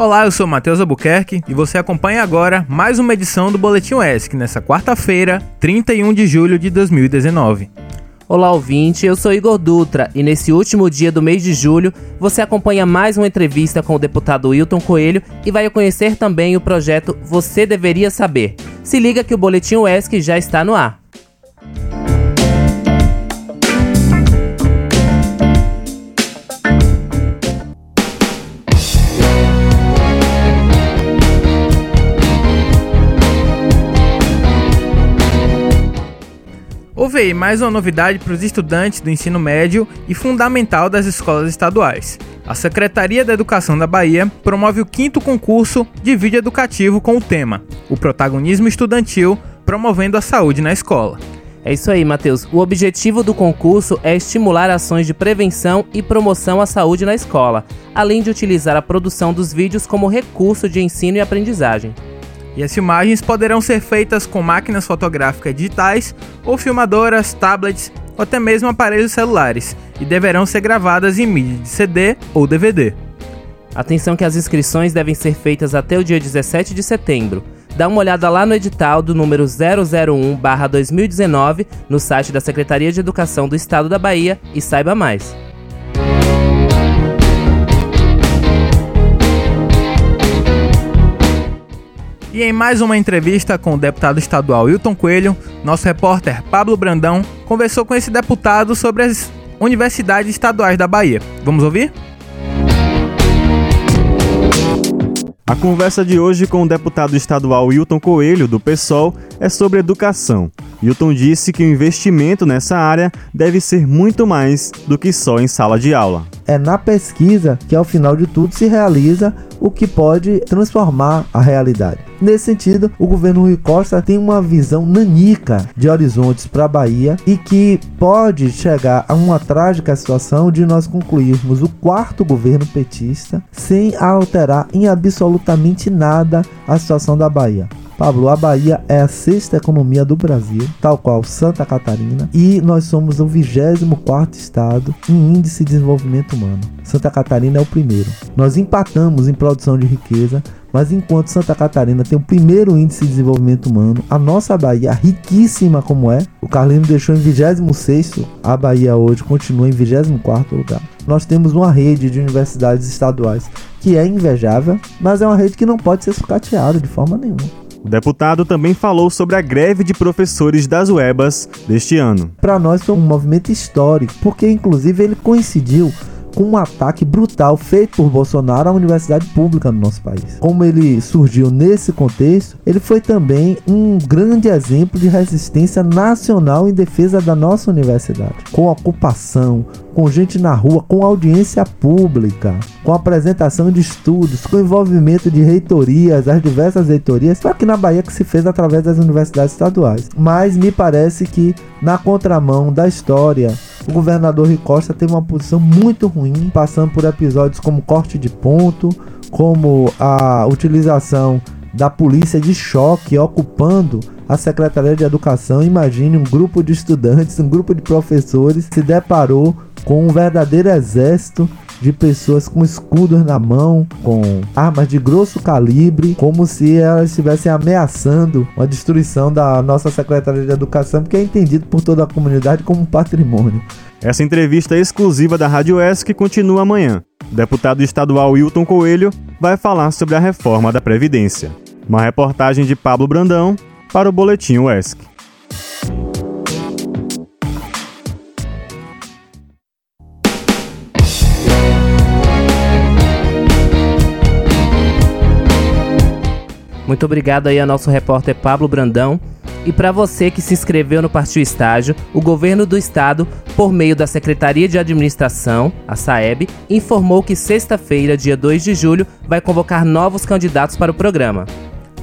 Olá, eu sou Matheus Albuquerque e você acompanha agora mais uma edição do Boletim ESC nessa quarta-feira, 31 de julho de 2019. Olá, ouvinte, eu sou Igor Dutra e nesse último dia do mês de julho você acompanha mais uma entrevista com o deputado Wilton Coelho e vai conhecer também o projeto Você Deveria Saber. Se liga que o Boletim ESC já está no ar. Aí mais uma novidade para os estudantes do ensino médio e fundamental das escolas estaduais. A Secretaria da Educação da Bahia promove o quinto concurso de vídeo educativo com o tema O Protagonismo Estudantil Promovendo a Saúde na Escola. É isso aí, Matheus. O objetivo do concurso é estimular ações de prevenção e promoção à saúde na escola, além de utilizar a produção dos vídeos como recurso de ensino e aprendizagem. E as filmagens poderão ser feitas com máquinas fotográficas digitais ou filmadoras, tablets ou até mesmo aparelhos celulares e deverão ser gravadas em mídia de CD ou DVD. Atenção que as inscrições devem ser feitas até o dia 17 de setembro. Dá uma olhada lá no edital do número 001/2019 no site da Secretaria de Educação do Estado da Bahia e saiba mais. E em mais uma entrevista com o deputado estadual Hilton Coelho, nosso repórter Pablo Brandão conversou com esse deputado sobre as universidades estaduais da Bahia. Vamos ouvir? A conversa de hoje com o deputado estadual Hilton Coelho, do PSOL, é sobre educação. Hilton disse que o investimento nessa área deve ser muito mais do que só em sala de aula. É na pesquisa que, ao final de tudo, se realiza o que pode transformar a realidade. Nesse sentido, o governo Rui Costa tem uma visão nanica de horizontes para a Bahia e que pode chegar a uma trágica situação de nós concluirmos o quarto governo petista sem alterar em absolutamente nada a situação da Bahia. Pablo, a Bahia é a sexta economia do Brasil, tal qual Santa Catarina, e nós somos o 24 estado em índice de desenvolvimento humano. Santa Catarina é o primeiro. Nós empatamos em produção de riqueza, mas enquanto Santa Catarina tem o primeiro índice de desenvolvimento humano, a nossa Bahia, riquíssima como é, o Carlino deixou em 26 a Bahia hoje continua em 24 lugar. Nós temos uma rede de universidades estaduais que é invejável, mas é uma rede que não pode ser sucateada de forma nenhuma. O deputado também falou sobre a greve de professores das UEBAs deste ano. Para nós foi um movimento histórico, porque inclusive ele coincidiu com um ataque brutal feito por Bolsonaro à universidade pública no nosso país. Como ele surgiu nesse contexto, ele foi também um grande exemplo de resistência nacional em defesa da nossa universidade, com ocupação, com gente na rua, com audiência pública, com apresentação de estudos, com envolvimento de reitorias, as diversas reitorias, só que na Bahia que se fez através das universidades estaduais. Mas me parece que na contramão da história, o governador Rui Costa teve uma posição muito ruim, passando por episódios como corte de ponto, como a utilização da polícia de choque ocupando a Secretaria de Educação. Imagine um grupo de estudantes, um grupo de professores se deparou com um verdadeiro exército de pessoas com escudos na mão, com armas de grosso calibre, como se elas estivessem ameaçando a destruição da nossa Secretaria de Educação, que é entendido por toda a comunidade como um patrimônio. Essa entrevista exclusiva da Rádio ESC continua amanhã. O deputado estadual Wilton Coelho vai falar sobre a reforma da Previdência. Uma reportagem de Pablo Brandão para o Boletim ESC. Muito obrigado aí ao nosso repórter Pablo Brandão. E para você que se inscreveu no Partiu Estágio, o governo do estado, por meio da Secretaria de Administração, a SAEB, informou que sexta-feira, dia 2 de julho, vai convocar novos candidatos para o programa.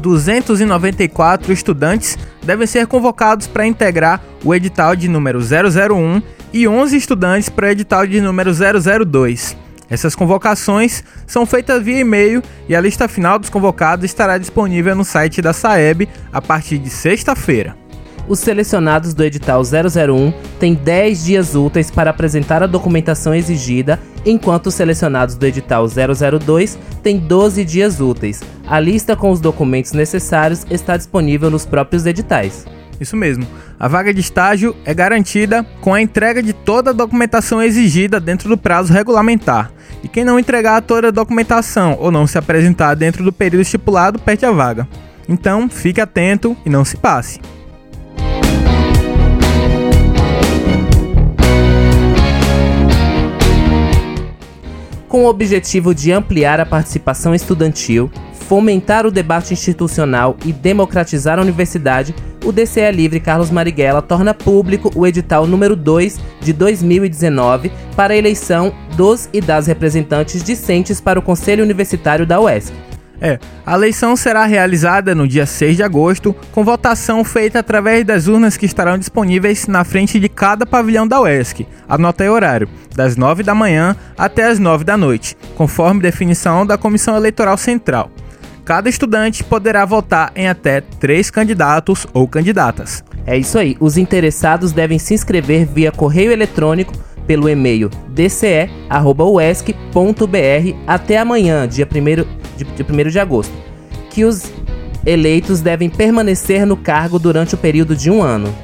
294 estudantes devem ser convocados para integrar o edital de número 001 e 11 estudantes para o edital de número 002. Essas convocações são feitas via e-mail e a lista final dos convocados estará disponível no site da SAEB a partir de sexta-feira. Os selecionados do edital 001 têm 10 dias úteis para apresentar a documentação exigida enquanto os selecionados do edital 002 têm 12 dias úteis. A lista com os documentos necessários está disponível nos próprios editais. Isso mesmo. A vaga de estágio é garantida com a entrega de toda a documentação exigida dentro do prazo regulamentar. E quem não entregar toda a documentação ou não se apresentar dentro do período estipulado perde a vaga. Então, fique atento e não se passe. Com o objetivo de ampliar a participação estudantil, fomentar o debate institucional e democratizar a universidade, o DCE Livre Carlos Marighella torna público o edital número 2 de 2019 para a eleição dos e das representantes discentes para o Conselho Universitário da UESC. É, a eleição será realizada no dia 6 de agosto, com votação feita através das urnas que estarão disponíveis na frente de cada pavilhão da UESC. Anota aí o horário, das 9 da manhã até as 9 da noite, conforme definição da Comissão Eleitoral Central. Cada estudante poderá votar em até três candidatos ou candidatas. É isso aí, os interessados devem se inscrever via correio eletrônico pelo e-mail dce.uesc.br até amanhã, dia 1 de, dia 1 de agosto, que os eleitos devem permanecer no cargo durante o período de um ano.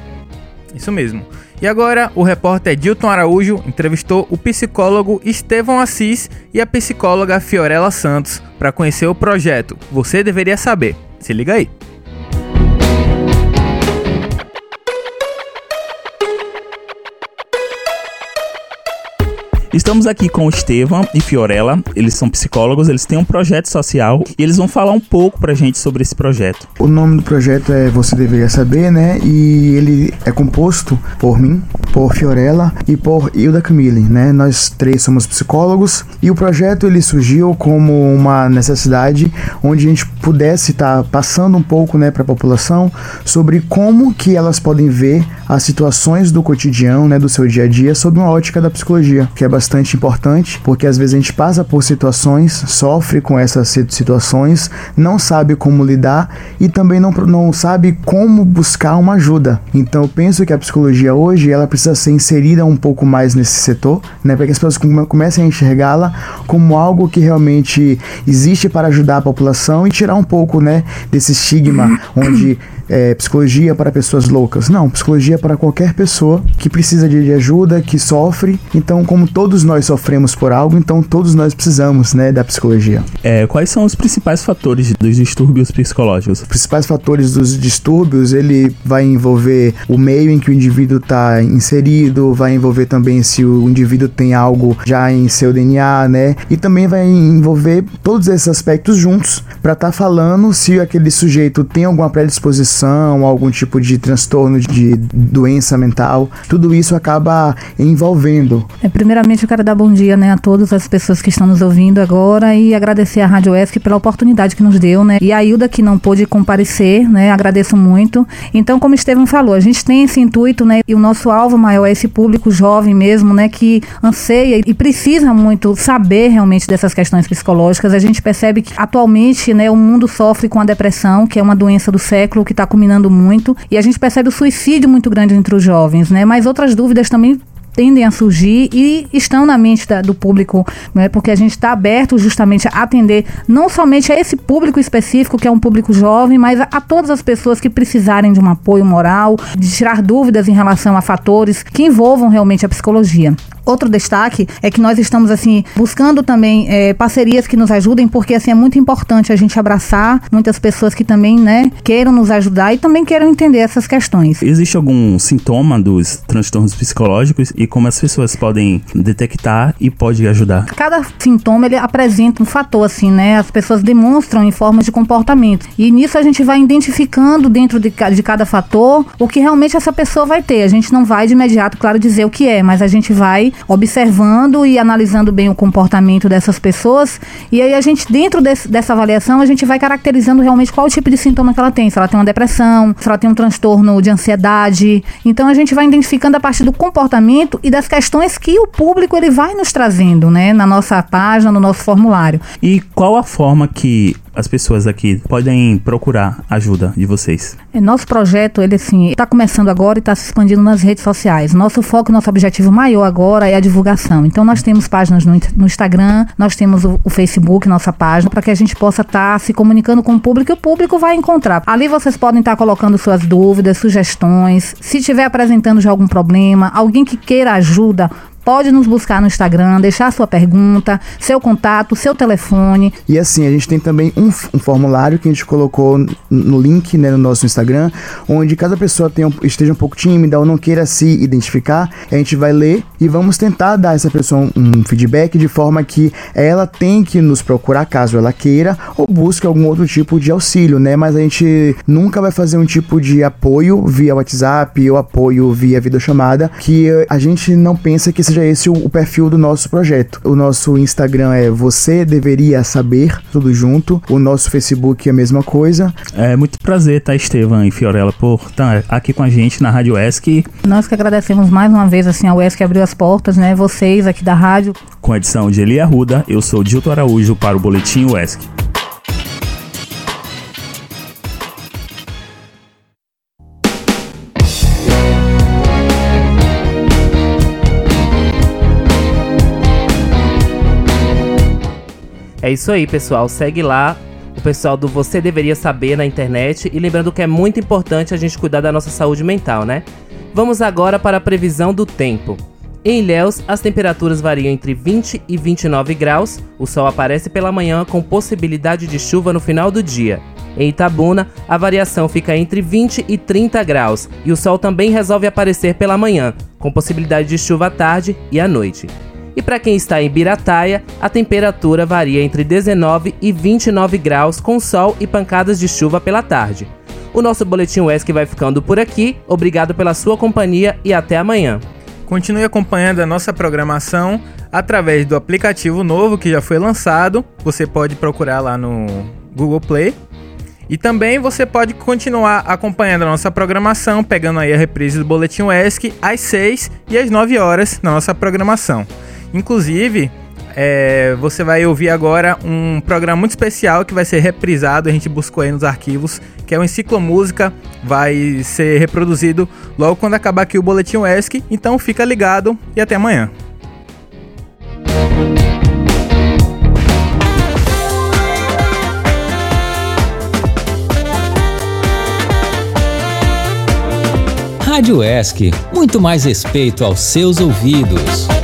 Isso mesmo. E agora, o repórter Dilton Araújo entrevistou o psicólogo Estevão Assis e a psicóloga Fiorella Santos para conhecer o projeto Você Deveria Saber. Se liga aí. Estamos aqui com o Estevam e Fiorella, eles são psicólogos, eles têm um projeto social e eles vão falar um pouco pra gente sobre esse projeto. O nome do projeto é Você Deveria Saber, né? E ele é composto por mim, por Fiorella e por Hilda Camille, né? Nós três somos psicólogos e o projeto ele surgiu como uma necessidade onde a gente pudesse estar tá passando um pouco, né, para a população sobre como que elas podem ver as situações do cotidiano, né, do seu dia a dia sob uma ótica da psicologia, que é bastante bastante importante, porque às vezes a gente passa por situações, sofre com essas situações, não sabe como lidar e também não, não sabe como buscar uma ajuda. Então eu penso que a psicologia hoje ela precisa ser inserida um pouco mais nesse setor, né, para que as pessoas comecem a enxergá-la como algo que realmente existe para ajudar a população e tirar um pouco, né, desse estigma onde é, psicologia para pessoas loucas. Não, psicologia para qualquer pessoa que precisa de ajuda, que sofre. Então, como todos nós sofremos por algo, então todos nós precisamos, né, da psicologia. É, quais são os principais fatores dos distúrbios psicológicos? Os principais fatores dos distúrbios, ele vai envolver o meio em que o indivíduo está inserido, vai envolver também se o indivíduo tem algo já em seu DNA, né? E também vai envolver todos esses aspectos juntos para estar tá falando se aquele sujeito tem alguma predisposição depressão, algum tipo de transtorno de doença mental, tudo isso acaba envolvendo. É, primeiramente, eu quero dar bom dia né, a todas as pessoas que estão nos ouvindo agora e agradecer à Rádio ESC pela oportunidade que nos deu, né? E a Hilda que não pôde comparecer, né? Agradeço muito. Então, como o Estevam falou, a gente tem esse intuito, né? E o nosso alvo maior é esse público jovem mesmo, né? Que anseia e precisa muito saber realmente dessas questões psicológicas. A gente percebe que atualmente, né? O mundo sofre com a depressão, que é uma doença do século que está culminando muito e a gente percebe o suicídio muito grande entre os jovens, né? Mas outras dúvidas também tendem a surgir e estão na mente da, do público, né? porque a gente está aberto justamente a atender não somente a esse público específico, que é um público jovem, mas a, a, todas as pessoas que precisarem de um apoio moral, de tirar dúvidas em relação a fatores que envolvam realmente a psicologia. Outro destaque é que nós estamos assim buscando também é, parcerias que nos ajudem, porque assim é muito importante a gente abraçar muitas pessoas que também, né, queiram nos ajudar e também queiram entender essas questões. Existe algum sintoma dos transtornos psicológicos e como as pessoas podem detectar e pode ajudar? Cada sintoma ele apresenta um fator assim, né? As pessoas demonstram em formas de comportamento e nisso a gente vai identificando dentro de, de cada fator o que realmente essa pessoa vai ter. A gente não vai de imediato, claro, dizer o que é, mas a gente vai observando e analisando bem o comportamento dessas pessoas. E aí a gente, dentro desse, dessa avaliação, a gente vai caracterizando realmente qual o tipo de sintoma que ela tem. Se ela tem uma depressão, se ela tem um transtorno de ansiedade. Então a gente vai identificando a partir do comportamento e das questões que o público ele vai nos trazendo, né, na nossa página, no nosso formulário. E qual a forma que as pessoas aqui podem procurar ajuda de vocês? É, nosso projeto, ele assim, está começando agora e está se expandindo nas redes sociais. Nosso foco, nosso objetivo maior agora melhor aí a divulgação. Então nós temos páginas no, no Instagram, nós temos o, o, Facebook, nossa página, para que a gente possa estar tá se comunicando com o público e o público vai encontrar. Ali vocês podem estar tá colocando suas dúvidas, sugestões. Se estiver apresentando já algum problema, alguém que queira ajuda, Pode nos buscar no Instagram, deixar sua pergunta, seu contato, seu telefone. E assim, a gente tem também um, um formulário que a gente colocou no link né, no nosso Instagram, onde cada pessoa esteja um pouco tímida ou não queira se identificar, a gente vai ler e vamos tentar dar a essa pessoa um, feedback de forma que ela tem que nos procurar caso ela queira ou busque algum outro tipo de auxílio, né? Mas a gente nunca vai fazer um tipo de apoio via WhatsApp ou apoio via videochamada que a gente não pensa que seja esse o, perfil do nosso projeto. O nosso Instagram é Você Deveria Saber, tudo junto. O nosso Facebook é a mesma coisa. É muito prazer, tá, Estevam e Fiorella, por estar tá aqui com a gente na Rádio ESC. Nós que agradecemos mais uma vez, assim, a ESC abriu as portas, né? Vocês aqui da rádio. Com a edição de Eli Arruda, eu sou Dilton Araújo para o Boletim ESC. É isso aí, pessoal. Segue lá o pessoal do Você Deveria Saber na internet. E lembrando que é muito importante a gente cuidar da nossa saúde mental, né? Vamos agora para a previsão do tempo. Em Ilhéus, as temperaturas variam entre 20 e 29 graus. O sol aparece pela manhã com possibilidade de chuva no final do dia. Em Itabuna, a variação fica entre 20 e 30 graus e o sol também resolve aparecer pela manhã, com possibilidade de chuva à tarde e à noite. E para quem está em Birataia, a temperatura varia entre 19 e 29 graus, com sol e pancadas de chuva pela tarde. O nosso Boletim UESC vai ficando por aqui. Obrigado pela sua companhia e até amanhã. Continue acompanhando a nossa programação através do aplicativo novo que já foi lançado. Você pode procurar lá no Google Play. E também você pode continuar acompanhando a nossa programação, pegando aí a reprise do Boletim UESC às 6 e às 9 horas na nossa programação. Inclusive, é, você vai ouvir agora um programa muito especial que vai ser reprisado, a gente buscou aí nos arquivos, que é o Enciclomúsica, vai ser reproduzido logo quando acabar aqui o Boletim ESC, então fica ligado e até amanhã. Rádio ESC, muito mais respeito aos seus ouvidos.